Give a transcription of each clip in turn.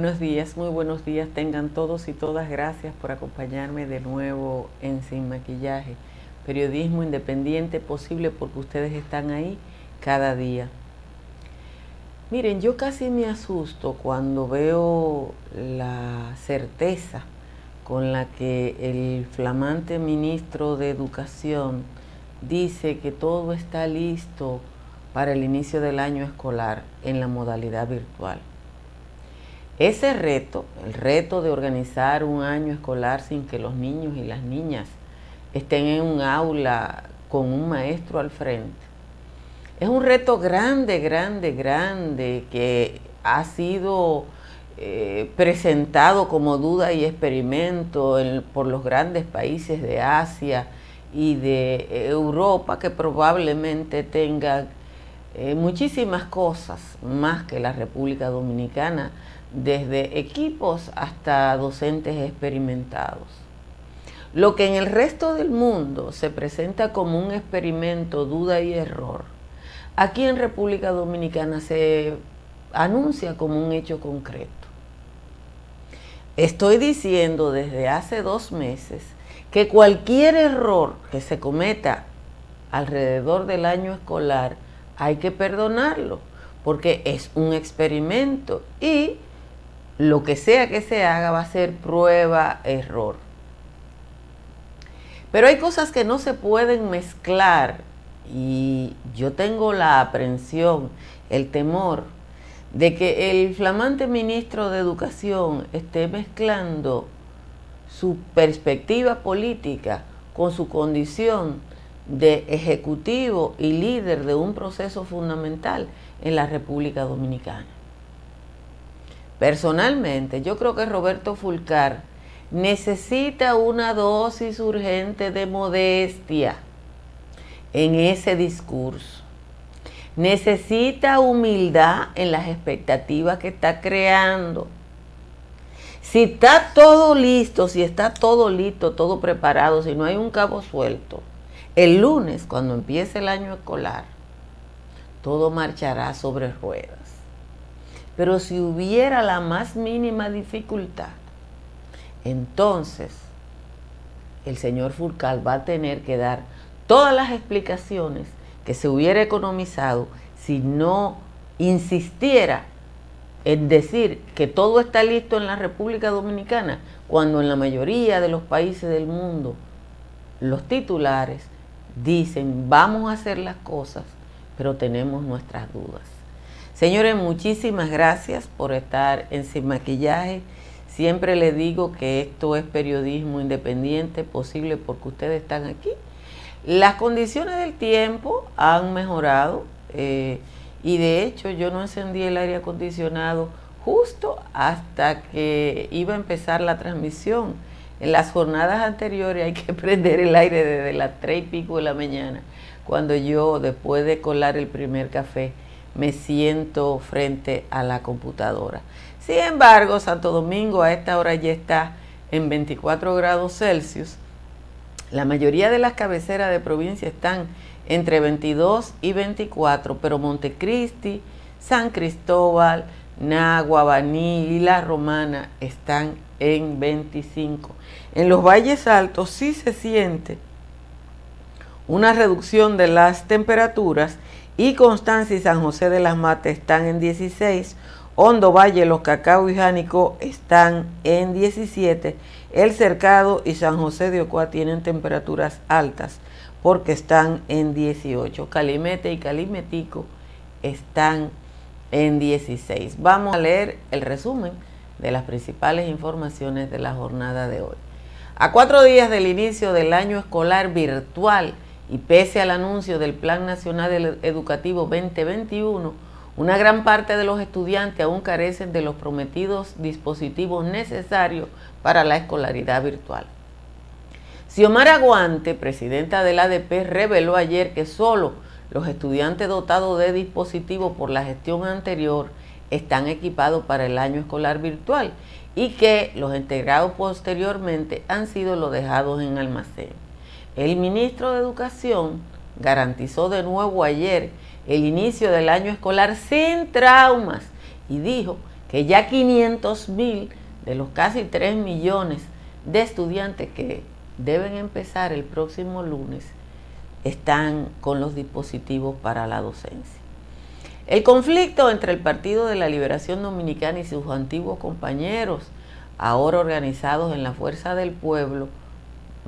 Buenos días, muy buenos días tengan todos y todas. Gracias por acompañarme de nuevo en Sin Maquillaje. Periodismo independiente posible porque ustedes están ahí cada día. Miren, yo casi me asusto cuando veo la certeza con la que el flamante ministro de Educación dice que todo está listo para el inicio del año escolar en la modalidad virtual. Ese reto, el reto de organizar un año escolar sin que los niños y las niñas estén en un aula con un maestro al frente, es un reto grande, grande, grande que ha sido eh, presentado como duda y experimento por los grandes países de Asia y de Europa que probablemente tengan eh, muchísimas cosas más que la República Dominicana, desde equipos hasta docentes experimentados. Lo que en el resto del mundo se presenta como un experimento, duda y error, aquí en República Dominicana se anuncia como un hecho concreto. Estoy diciendo desde hace dos meses que cualquier error que se cometa alrededor del año escolar hay que perdonarlo, porque es un experimento y lo que sea que se haga va a ser prueba, error. Pero hay cosas que no se pueden mezclar y yo tengo la aprensión, el temor de que el flamante ministro de Educación esté mezclando su perspectiva política con su condición de ejecutivo y líder de un proceso fundamental en la República Dominicana. Personalmente, yo creo que Roberto Fulcar necesita una dosis urgente de modestia en ese discurso. Necesita humildad en las expectativas que está creando. Si está todo listo, si está todo listo, todo preparado, si no hay un cabo suelto, el lunes, cuando empiece el año escolar, todo marchará sobre ruedas. Pero si hubiera la más mínima dificultad, entonces el señor Furcal va a tener que dar todas las explicaciones que se hubiera economizado si no insistiera en decir que todo está listo en la República Dominicana, cuando en la mayoría de los países del mundo los titulares dicen vamos a hacer las cosas, pero tenemos nuestras dudas. Señores, muchísimas gracias por estar en Sin Maquillaje. Siempre les digo que esto es periodismo independiente, posible porque ustedes están aquí. Las condiciones del tiempo han mejorado eh, y de hecho yo no encendí el aire acondicionado justo hasta que iba a empezar la transmisión. En las jornadas anteriores hay que prender el aire desde las tres y pico de la mañana, cuando yo, después de colar el primer café, me siento frente a la computadora. Sin embargo, Santo Domingo a esta hora ya está en 24 grados Celsius. La mayoría de las cabeceras de provincia están entre 22 y 24, pero Montecristi, San Cristóbal, Nagua, Baní y La Romana están en 25. En los valles altos sí se siente una reducción de las temperaturas y Constancia y San José de las Matas están en 16, Hondo Valle, Los Cacao y Jánico están en 17, El Cercado y San José de Ocoa tienen temperaturas altas porque están en 18, Calimete y Calimetico están en 16. Vamos a leer el resumen de las principales informaciones de la jornada de hoy. A cuatro días del inicio del año escolar virtual, y pese al anuncio del Plan Nacional Educativo 2021, una gran parte de los estudiantes aún carecen de los prometidos dispositivos necesarios para la escolaridad virtual. Xiomara Aguante, presidenta del ADP, reveló ayer que solo los estudiantes dotados de dispositivos por la gestión anterior están equipados para el año escolar virtual y que los integrados posteriormente han sido los dejados en almacén. El ministro de Educación garantizó de nuevo ayer el inicio del año escolar sin traumas y dijo que ya 500 mil de los casi 3 millones de estudiantes que deben empezar el próximo lunes están con los dispositivos para la docencia. El conflicto entre el Partido de la Liberación Dominicana y sus antiguos compañeros, ahora organizados en la Fuerza del Pueblo,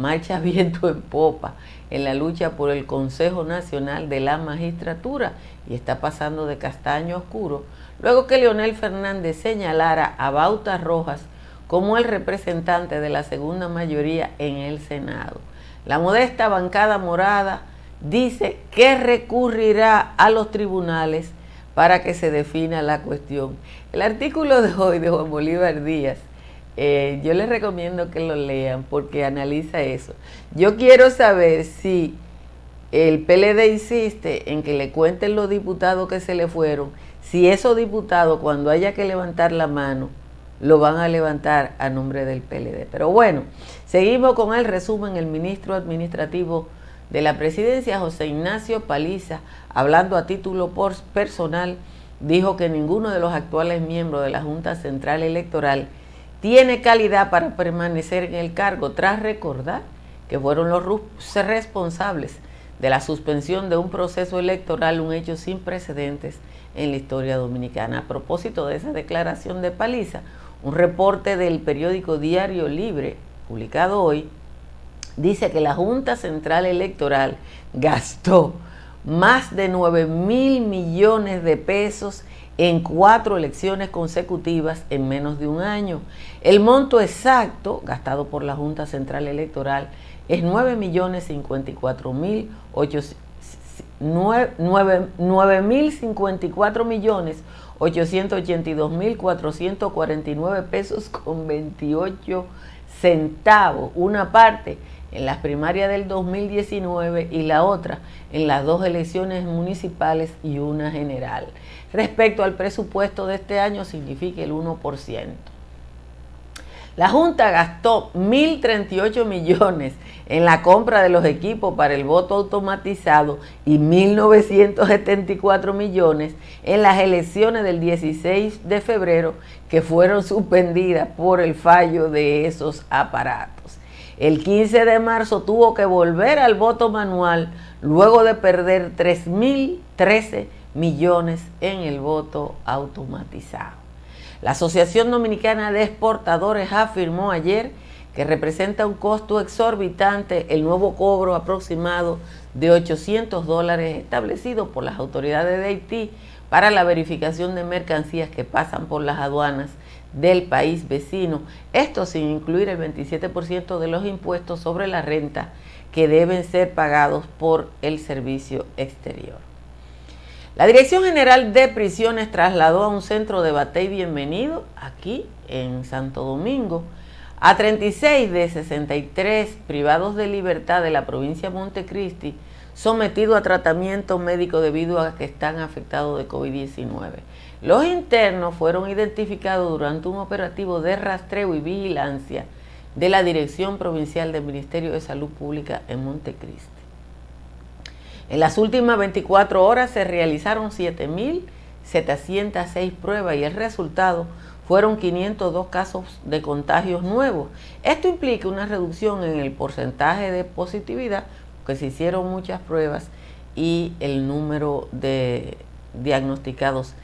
marcha viento en popa en la lucha por el Consejo Nacional de la Magistratura y está pasando de castaño oscuro, luego que Leonel Fernández señalara a Bauta Rojas como el representante de la segunda mayoría en el Senado. La modesta bancada morada dice que recurrirá a los tribunales para que se defina la cuestión. El artículo de hoy de Juan Bolívar Díaz eh, yo les recomiendo que lo lean porque analiza eso. Yo quiero saber si el PLD insiste en que le cuenten los diputados que se le fueron, si esos diputados cuando haya que levantar la mano, lo van a levantar a nombre del PLD. Pero bueno, seguimos con el resumen. El ministro administrativo de la presidencia, José Ignacio Paliza, hablando a título personal, dijo que ninguno de los actuales miembros de la Junta Central Electoral tiene calidad para permanecer en el cargo tras recordar que fueron los responsables de la suspensión de un proceso electoral, un hecho sin precedentes en la historia dominicana. A propósito de esa declaración de paliza, un reporte del periódico Diario Libre, publicado hoy, dice que la Junta Central Electoral gastó más de 9 mil millones de pesos en cuatro elecciones consecutivas en menos de un año. El monto exacto gastado por la Junta Central Electoral es 9 millones 54 mil 9.054 millones 882 mil 449 pesos con 28 centavos. Una parte en las primarias del 2019 y la otra en las dos elecciones municipales y una general. Respecto al presupuesto de este año significa el 1%. La Junta gastó 1.038 millones en la compra de los equipos para el voto automatizado y 1.974 millones en las elecciones del 16 de febrero que fueron suspendidas por el fallo de esos aparatos. El 15 de marzo tuvo que volver al voto manual luego de perder 3.013 millones en el voto automatizado. La Asociación Dominicana de Exportadores afirmó ayer que representa un costo exorbitante el nuevo cobro aproximado de 800 dólares establecido por las autoridades de Haití para la verificación de mercancías que pasan por las aduanas del país vecino, esto sin incluir el 27% de los impuestos sobre la renta que deben ser pagados por el servicio exterior. La Dirección General de Prisiones trasladó a un centro de bate y bienvenido aquí en Santo Domingo a 36 de 63 privados de libertad de la provincia de Montecristi sometidos a tratamiento médico debido a que están afectados de COVID-19. Los internos fueron identificados durante un operativo de rastreo y vigilancia de la Dirección Provincial del Ministerio de Salud Pública en Montecristi. En las últimas 24 horas se realizaron 7.706 pruebas y el resultado fueron 502 casos de contagios nuevos. Esto implica una reducción en el porcentaje de positividad, porque se hicieron muchas pruebas y el número de diagnosticados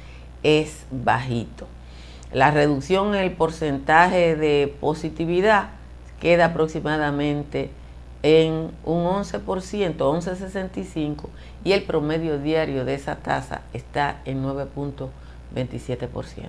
es bajito. La reducción en el porcentaje de positividad queda aproximadamente en un 11%, 11.65%, y el promedio diario de esa tasa está en 9.27%.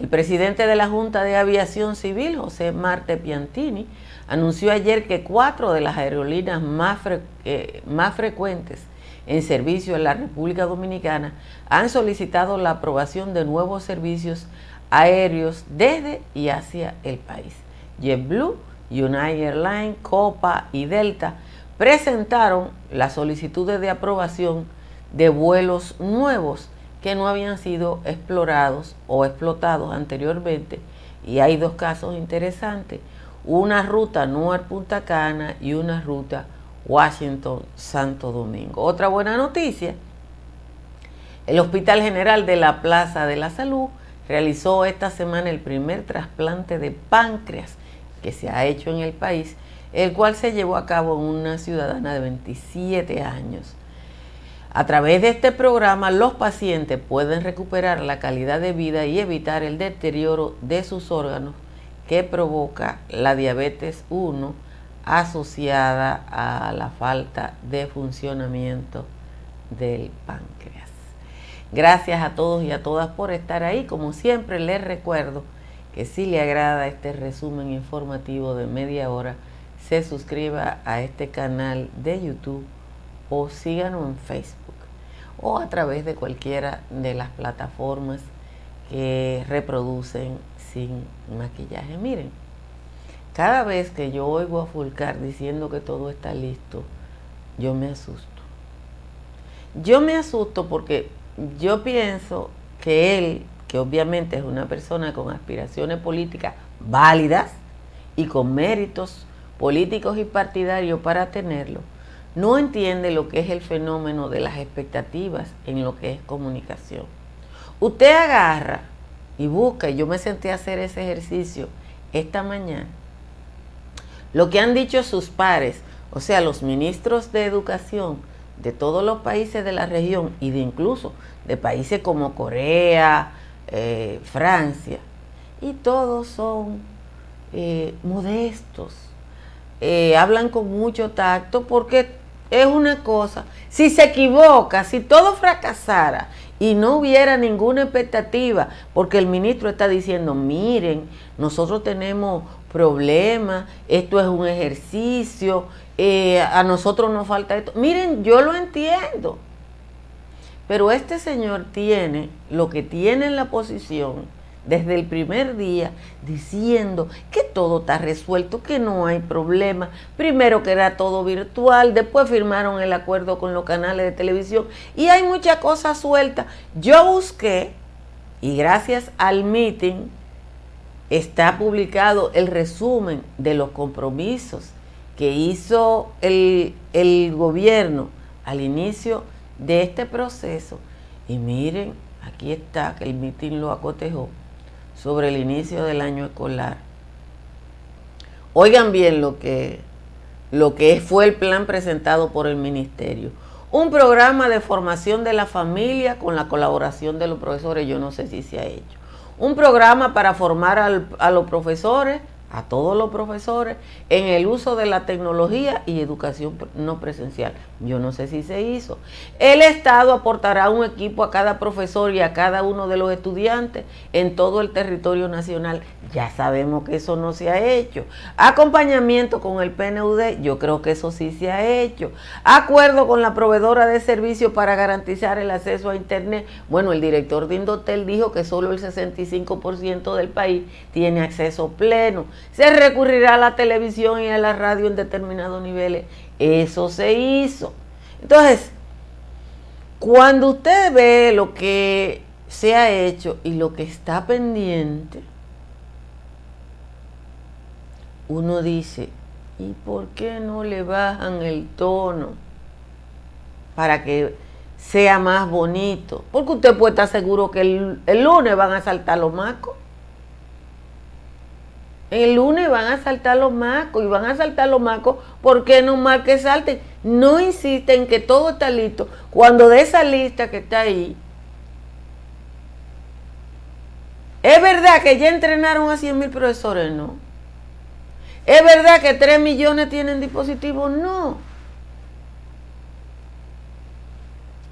El presidente de la Junta de Aviación Civil, José Marte Piantini, anunció ayer que cuatro de las aerolíneas más, eh, más frecuentes en servicio en la República Dominicana han solicitado la aprobación de nuevos servicios aéreos desde y hacia el país. JetBlue, United Airlines, Copa y Delta presentaron las solicitudes de aprobación de vuelos nuevos que no habían sido explorados o explotados anteriormente. Y hay dos casos interesantes, una ruta Nueva Punta Cana y una ruta Washington Santo Domingo. Otra buena noticia, el Hospital General de la Plaza de la Salud realizó esta semana el primer trasplante de páncreas que se ha hecho en el país, el cual se llevó a cabo en una ciudadana de 27 años. A través de este programa, los pacientes pueden recuperar la calidad de vida y evitar el deterioro de sus órganos que provoca la diabetes 1 asociada a la falta de funcionamiento del páncreas. Gracias a todos y a todas por estar ahí. Como siempre les recuerdo que si le agrada este resumen informativo de media hora, se suscriba a este canal de YouTube o síganos en Facebook o a través de cualquiera de las plataformas que reproducen sin maquillaje. Miren, cada vez que yo oigo a Fulcar diciendo que todo está listo, yo me asusto. Yo me asusto porque yo pienso que él, que obviamente es una persona con aspiraciones políticas válidas y con méritos políticos y partidarios para tenerlo, no entiende lo que es el fenómeno de las expectativas en lo que es comunicación. Usted agarra y busca, y yo me senté a hacer ese ejercicio esta mañana, lo que han dicho sus pares, o sea, los ministros de educación de todos los países de la región y de incluso de países como Corea, eh, Francia, y todos son eh, modestos, eh, hablan con mucho tacto porque es una cosa. Si se equivoca, si todo fracasara y no hubiera ninguna expectativa, porque el ministro está diciendo, miren, nosotros tenemos problemas, esto es un ejercicio, eh, a nosotros nos falta esto. Miren, yo lo entiendo. Pero este señor tiene lo que tiene en la posición desde el primer día diciendo que todo está resuelto, que no hay problema. Primero que era todo virtual, después firmaron el acuerdo con los canales de televisión y hay muchas cosas sueltas. Yo busqué y gracias al meeting está publicado el resumen de los compromisos que hizo el, el gobierno al inicio de este proceso. Y miren, aquí está, que el meeting lo acotejó sobre el inicio del año escolar. Oigan bien lo que, lo que fue el plan presentado por el ministerio. Un programa de formación de la familia con la colaboración de los profesores, yo no sé si se ha hecho. Un programa para formar a los profesores a todos los profesores en el uso de la tecnología y educación no presencial. Yo no sé si se hizo. El Estado aportará un equipo a cada profesor y a cada uno de los estudiantes en todo el territorio nacional. Ya sabemos que eso no se ha hecho. Acompañamiento con el PNUD, yo creo que eso sí se ha hecho. Acuerdo con la proveedora de servicios para garantizar el acceso a Internet. Bueno, el director de Indotel dijo que solo el 65% del país tiene acceso pleno se recurrirá a la televisión y a la radio en determinados niveles. Eso se hizo. Entonces, cuando usted ve lo que se ha hecho y lo que está pendiente, uno dice, ¿y por qué no le bajan el tono para que sea más bonito? Porque usted puede estar seguro que el, lunes van a saltar los macos. El lunes van a saltar los macos y van a saltar los macos porque no más que salten. No insisten que todo está listo. Cuando de esa lista que está ahí, es verdad que ya entrenaron a 100 mil profesores, no. Es verdad que 3 millones tienen dispositivos, no.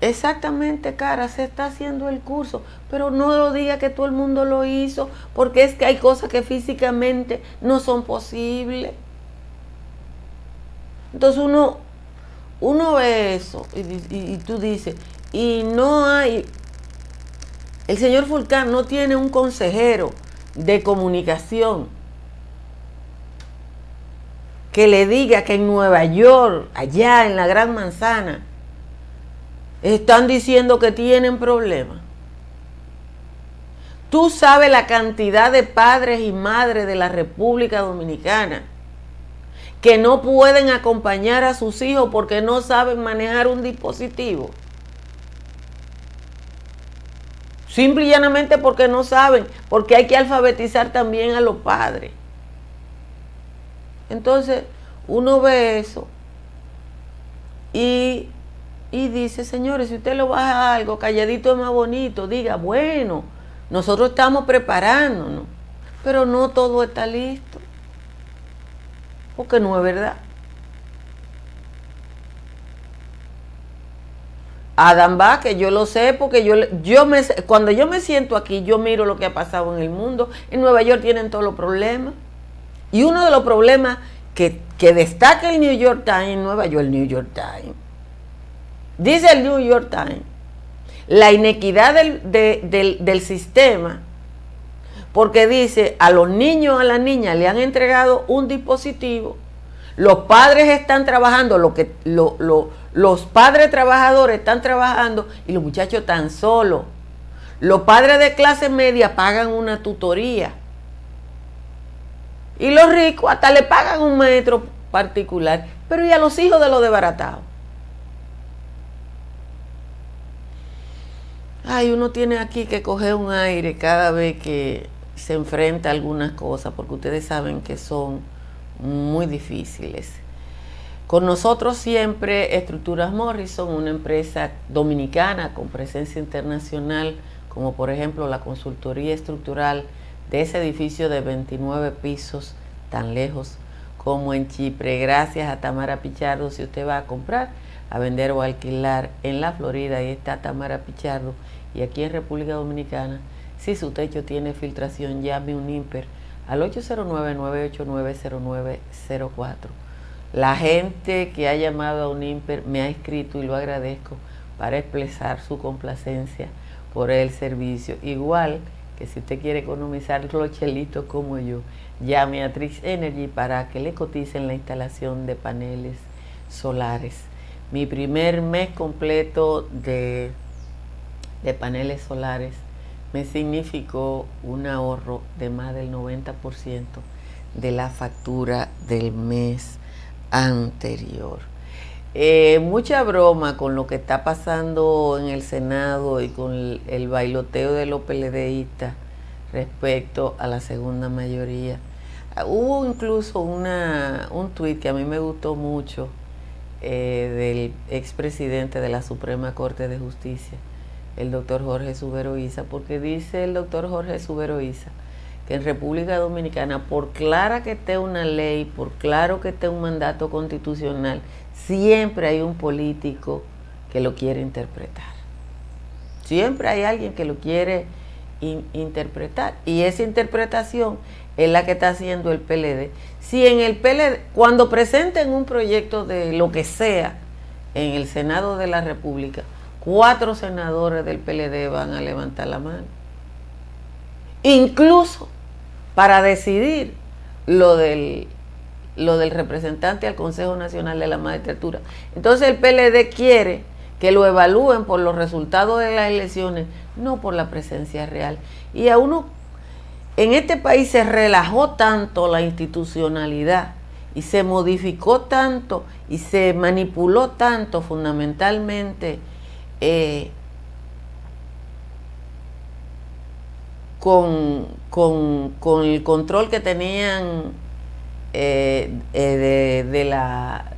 Exactamente, cara, se está haciendo el curso, pero no lo diga que todo el mundo lo hizo, porque es que hay cosas que físicamente no son posibles. Entonces uno, uno ve eso y, tú dices, y no hay, el señor Fulcán no tiene un consejero de comunicación que le diga que en Nueva York, allá en la Gran Manzana, están diciendo que tienen problemas. Tú sabes la cantidad de padres y madres de la República Dominicana que no pueden acompañar a sus hijos porque no saben manejar un dispositivo. Simple y llanamente porque no saben, porque hay que alfabetizar también a los padres. Entonces, uno ve eso y, y dice, señores, si usted lo baja algo, calladito es más bonito, diga, bueno, nosotros estamos preparándonos, pero no todo está listo, porque no es verdad. Adam que yo lo sé porque yo, yo me, cuando yo me siento aquí, yo miro lo que ha pasado en el mundo. En Nueva York tienen todos los problemas. Y uno de los problemas que, destaca el New York Times Nueva York, el New York Times, dice el New York Times, la inequidad del, del sistema, porque dice, a los niños, a las niñas le han entregado un dispositivo, los padres están trabajando, lo que, lo, los padres trabajadores están trabajando y los muchachos están solos. Los padres de clase media pagan una tutoría. Y los ricos hasta le pagan un maestro particular. Pero ¿y a los hijos de los desbaratados? Ay, uno tiene aquí que coger un aire cada vez que se enfrenta a algunas cosas, porque ustedes saben que son muy difíciles. Con nosotros siempre Estructuras Morrison, una empresa dominicana con presencia internacional, como por ejemplo la consultoría estructural de ese edificio de 29 pisos tan lejos como en Chipre. Gracias a Tamara Pichardo, si usted va a comprar, a vender o alquilar en la Florida, ahí está Tamara Pichardo. Y aquí en República Dominicana, si su techo tiene filtración, llame un IMPER al 809-989-0904. La gente que ha llamado a un IMPER me ha escrito y lo agradezco para expresar su complacencia por el servicio. Igual que si usted quiere economizar los chelitos como yo, llame a Trix Energy para que le coticen la instalación de paneles solares. Mi primer mes completo de, paneles solares me significó un ahorro de más del 90% de la factura del mes anterior. Eh, mucha broma con lo que está pasando en el Senado y con el, bailoteo de los PLDistas respecto a la segunda mayoría. Hubo incluso un tuit que a mí me gustó mucho eh, del expresidente de la Suprema Corte de Justicia, el doctor Jorge Subero Isa, porque dice el doctor Jorge Subero Isa en República Dominicana, por clara que esté una ley, por claro que esté un mandato constitucional, siempre hay un político que lo quiere interpretar. Siempre hay alguien que lo quiere interpretar. Y esa interpretación es la que está haciendo el PLD. Si en el PLD, cuando presenten un proyecto de lo que sea en el Senado de la República, cuatro senadores del PLD van a levantar la mano. Incluso para decidir lo del, lo del representante al Consejo Nacional de la Magistratura. Entonces el PLD quiere que lo evalúen por los resultados de las elecciones, no por la presencia real. Y a uno, en este país se relajó tanto la institucionalidad y se modificó tanto y se manipuló tanto fundamentalmente eh, con, con, el control que tenían eh, eh, de, la,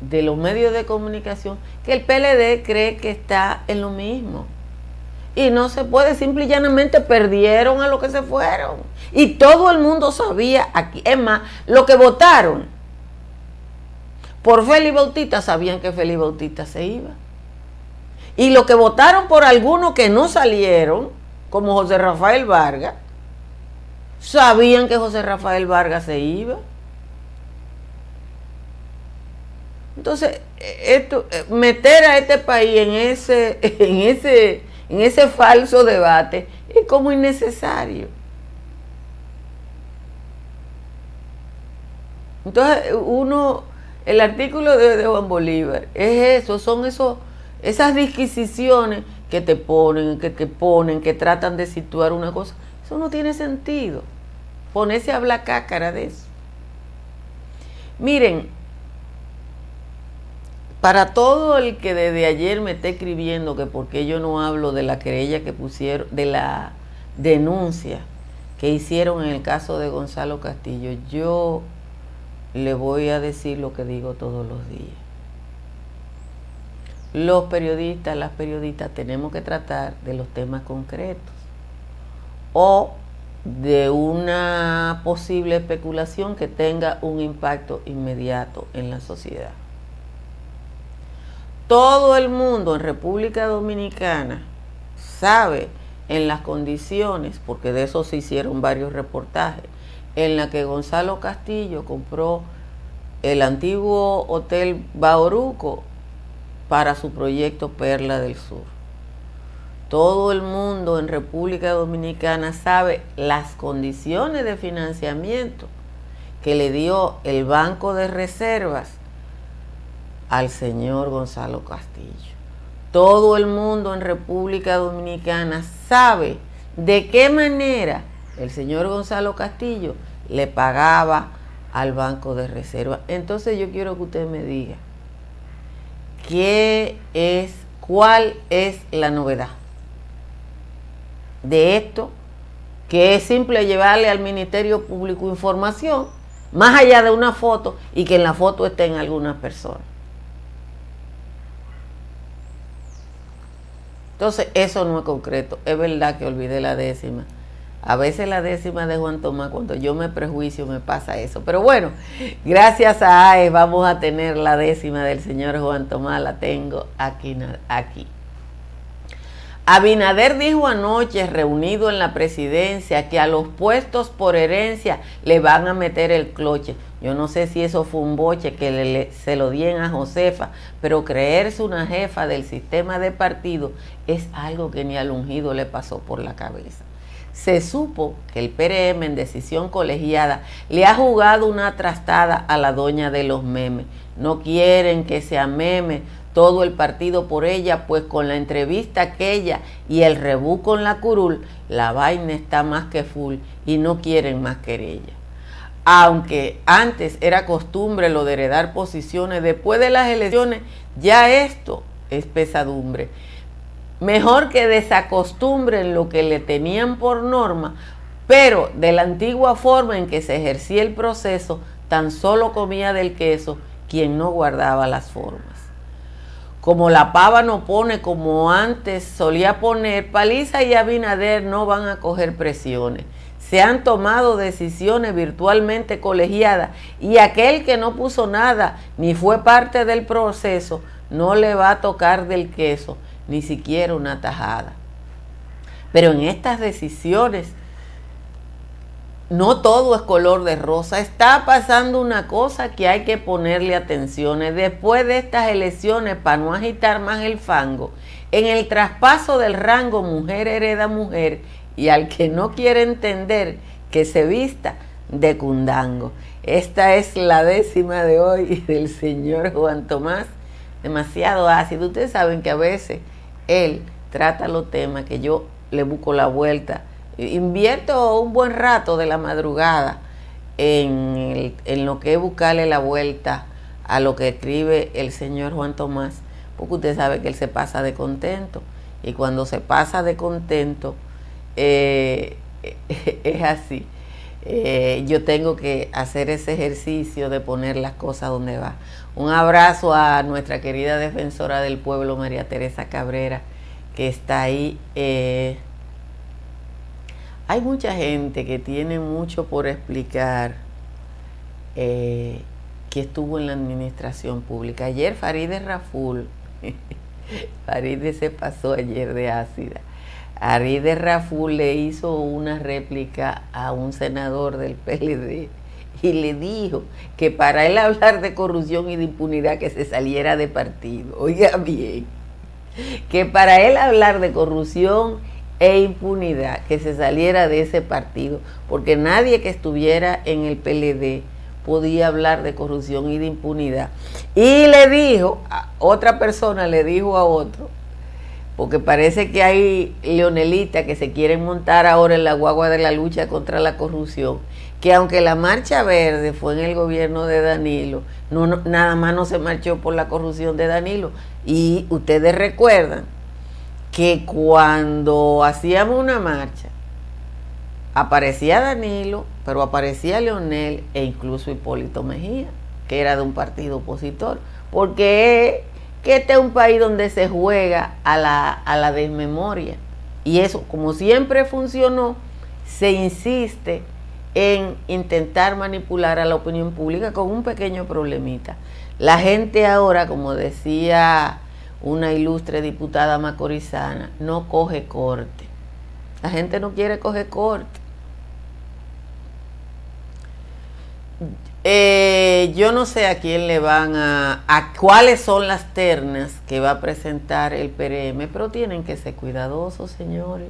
de los medios de comunicación, que el PLD cree que está en lo mismo. Y no se puede, simple y llanamente perdieron a los que se fueron. Y todo el mundo sabía aquí. Es más, lo que votaron por Félix Bautista sabían que Félix Bautista se iba. Y lo que votaron por algunos que no salieron, como José Rafael Vargas, sabían que José Rafael Vargas se iba. Entonces, esto, meter a este país en ese, en ese, en ese falso debate es como innecesario. Entonces, uno, el artículo de, Juan Bolívar es eso, son esos, esas disquisiciones que te ponen, que te ponen, que tratan de situar una cosa. Eso no tiene sentido. Ponerse a hablar cácara de eso. Miren, para todo el que desde ayer me esté escribiendo que por qué yo no hablo de la querella que pusieron, de la denuncia que hicieron en el caso de Gonzalo Castillo, yo le voy a decir lo que digo todos los días. Los periodistas, las periodistas tenemos que tratar de los temas concretos o de una posible especulación que tenga un impacto inmediato en la sociedad. Todo el mundo en República Dominicana sabe en las condiciones, porque de eso se hicieron varios reportajes, en la que Gonzalo Castillo compró el antiguo Hotel Bauruco para su proyecto Perla del Sur. Todo el mundo en República Dominicana sabe las condiciones de financiamiento que le dio el Banco de Reservas al señor Gonzalo Castillo. Todo el mundo en República Dominicana sabe de qué manera el señor Gonzalo Castillo le pagaba al Banco de Reserva. Entonces yo quiero que usted me diga, ¿qué es, cuál es la novedad de esto? Que es simple llevarle al Ministerio Público información, más allá de una foto, y que en la foto estén algunas personas. Entonces, eso no es concreto. Es verdad que olvidé la décima. A veces la décima de Juan Tomás, cuando yo me prejuicio, me pasa eso. Pero bueno, gracias a AES vamos a tener la décima del señor Juan Tomás. La tengo aquí. aquí. Abinader dijo anoche, reunido en la presidencia, que a los puestos por herencia le van a meter el cloche. Yo no sé si eso fue un boche que se lo dieron a Josefa, pero creerse una jefa del sistema de partido es algo que ni al ungido le pasó por la cabeza. Se supo que el PRM en decisión colegiada le ha jugado una trastada a la doña de los memes. No quieren que sea meme todo el partido por ella, pues con la entrevista aquella y el rebú con la curul, la vaina está más que full y no quieren más que ella aunque antes era costumbre lo de heredar posiciones, después de las elecciones ya esto es pesadumbre. Mejor que desacostumbren lo que le tenían por norma, pero de la antigua forma en que se ejercía el proceso, tan solo comía del queso quien no guardaba las formas. Como la pava no pone como antes solía poner, Paliza y Abinader no van a coger presiones se han tomado decisiones virtualmente colegiadas y aquel que no puso nada ni fue parte del proceso no le va a tocar del queso ni siquiera una tajada. Pero en estas decisiones no todo es color de rosa. Está pasando una cosa que hay que ponerle atención. Después de estas elecciones, para no agitar más el fango, en el traspaso del rango mujer hereda mujer y al que no quiere entender que se vista de cundango. Esta es la décima de hoy del señor Juan Tomás, demasiado ácido. Ustedes saben que a veces él trata los temas que yo le busco la vuelta. Invierto un buen rato de la madrugada en, en lo que es buscarle la vuelta a lo que escribe el señor Juan Tomás, porque usted sabe que él se pasa de contento. Y cuando se pasa de contento, eh, es así. Eh, yo tengo que hacer ese ejercicio de poner las cosas donde va. Un abrazo a nuestra querida defensora del pueblo, María Teresa Cabrera, que está ahí. Eh, hay mucha gente que tiene mucho por explicar que estuvo en la administración pública. Ayer Faride Raful, Faride se pasó ayer de ácida Aride Raful le hizo una réplica a un senador del PLD y le dijo que para él hablar de corrupción y de impunidad que se saliera de partido. Oiga bien, que para él hablar de corrupción e impunidad que se saliera de ese partido, porque nadie que estuviera en el PLD podía hablar de corrupción y de impunidad. Y le dijo, otra persona le dijo a otro, porque parece que hay leonelitas que se quieren montar ahora en la guagua de la lucha contra la corrupción, que aunque la marcha verde fue en el gobierno de Danilo, nada más no se marchó por la corrupción de Danilo. Y ustedes recuerdan que cuando hacíamos una marcha, aparecía Danilo, pero aparecía Leonel e incluso Hipólito Mejía, que era de un partido opositor, porque que este es un país donde se juega a la, a la desmemoria. Y eso, como siempre funcionó, se insiste en intentar manipular a la opinión pública con un pequeño problemita. La gente ahora, como decía una ilustre diputada macorizana, no coge corte. La gente no quiere coger corte. Eh, yo no sé a quién le van a, a cuáles son las ternas que va a presentar el PRM, pero tienen que ser cuidadosos, señores.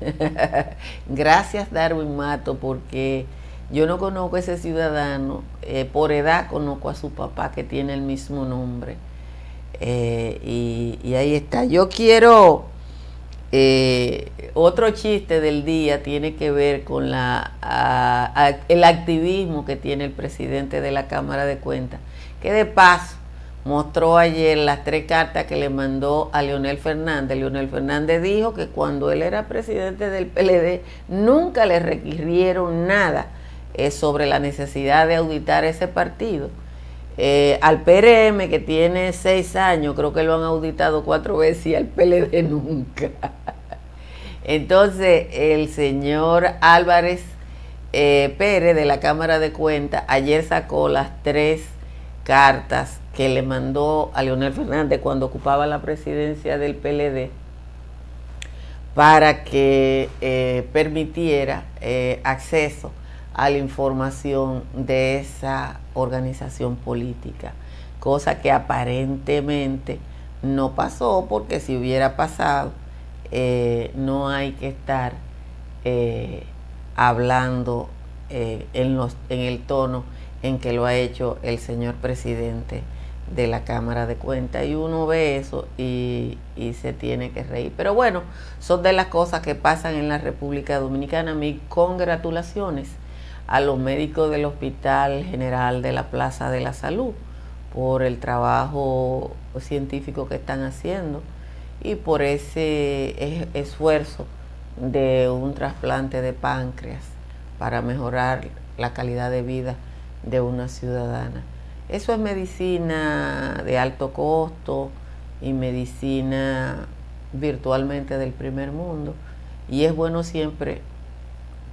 Gracias Darwin Mato, porque yo no conozco a ese ciudadano, eh, por edad conozco a su papá que tiene el mismo nombre. Eh, y, y ahí está. Yo quiero eh, otro chiste del día tiene que ver con la, el activismo que tiene el presidente de la Cámara de Cuentas, que de paso mostró ayer las tres cartas que le mandó a Leonel Fernández. Leonel Fernández dijo que cuando él era presidente del PLD nunca le requirieron nada eh, sobre la necesidad de auditar ese partido. Eh, al PRM, que tiene seis años, creo que lo han auditado cuatro veces y al PLD nunca. Entonces, el señor Álvarez eh, Pérez de la Cámara de Cuentas ayer sacó las tres cartas que le mandó a Leonel Fernández cuando ocupaba la presidencia del PLD para que eh, permitiera acceso a la información de esa organización política, cosa que aparentemente no pasó porque si hubiera pasado eh, no hay que estar eh, hablando eh, en, los, en el tono en que lo ha hecho el señor presidente de la Cámara de Cuentas y uno ve eso y, y, se tiene que reír. Pero bueno, son de las cosas que pasan en la República Dominicana. Mi congratulaciones a los médicos del Hospital General de la Plaza de la Salud por el trabajo científico que están haciendo y por ese esfuerzo de un trasplante de páncreas para mejorar la calidad de vida de una ciudadana. Eso es medicina de alto costo y medicina virtualmente del primer mundo y es bueno siempre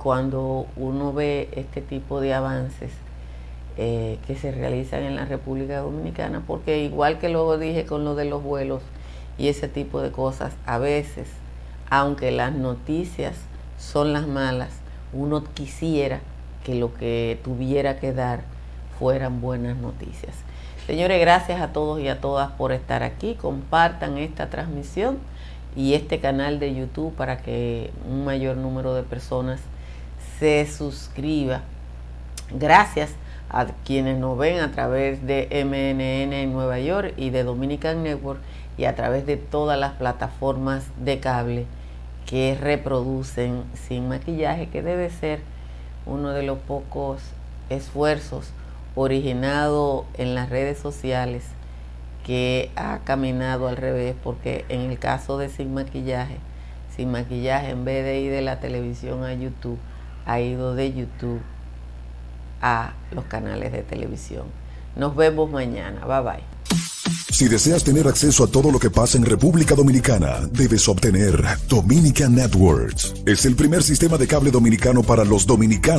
cuando uno ve este tipo de avances eh, que se realizan en la República Dominicana, porque igual que luego dije con lo de los vuelos y ese tipo de cosas, a veces, aunque las noticias son las malas, uno quisiera que lo que tuviera que dar fueran buenas noticias. Señores, gracias a todos y a todas por estar aquí. Compartan esta transmisión y este canal de YouTube para que un mayor número de personas se suscriba. Gracias a quienes nos ven a través de MNN en Nueva York y de Dominican Network y a través de todas las plataformas de cable que reproducen sin maquillaje, que debe ser uno de los pocos esfuerzos originado en las redes sociales que ha caminado al revés, porque en el caso de sin maquillaje, sin maquillaje, en vez de ir de la televisión a YouTube, ha ido de YouTube a los canales de televisión. Nos vemos mañana. Bye bye. Si deseas tener acceso a todo lo que pasa en República Dominicana, debes obtener Dominican Networks. Es el primer sistema de cable dominicano para los dominicanos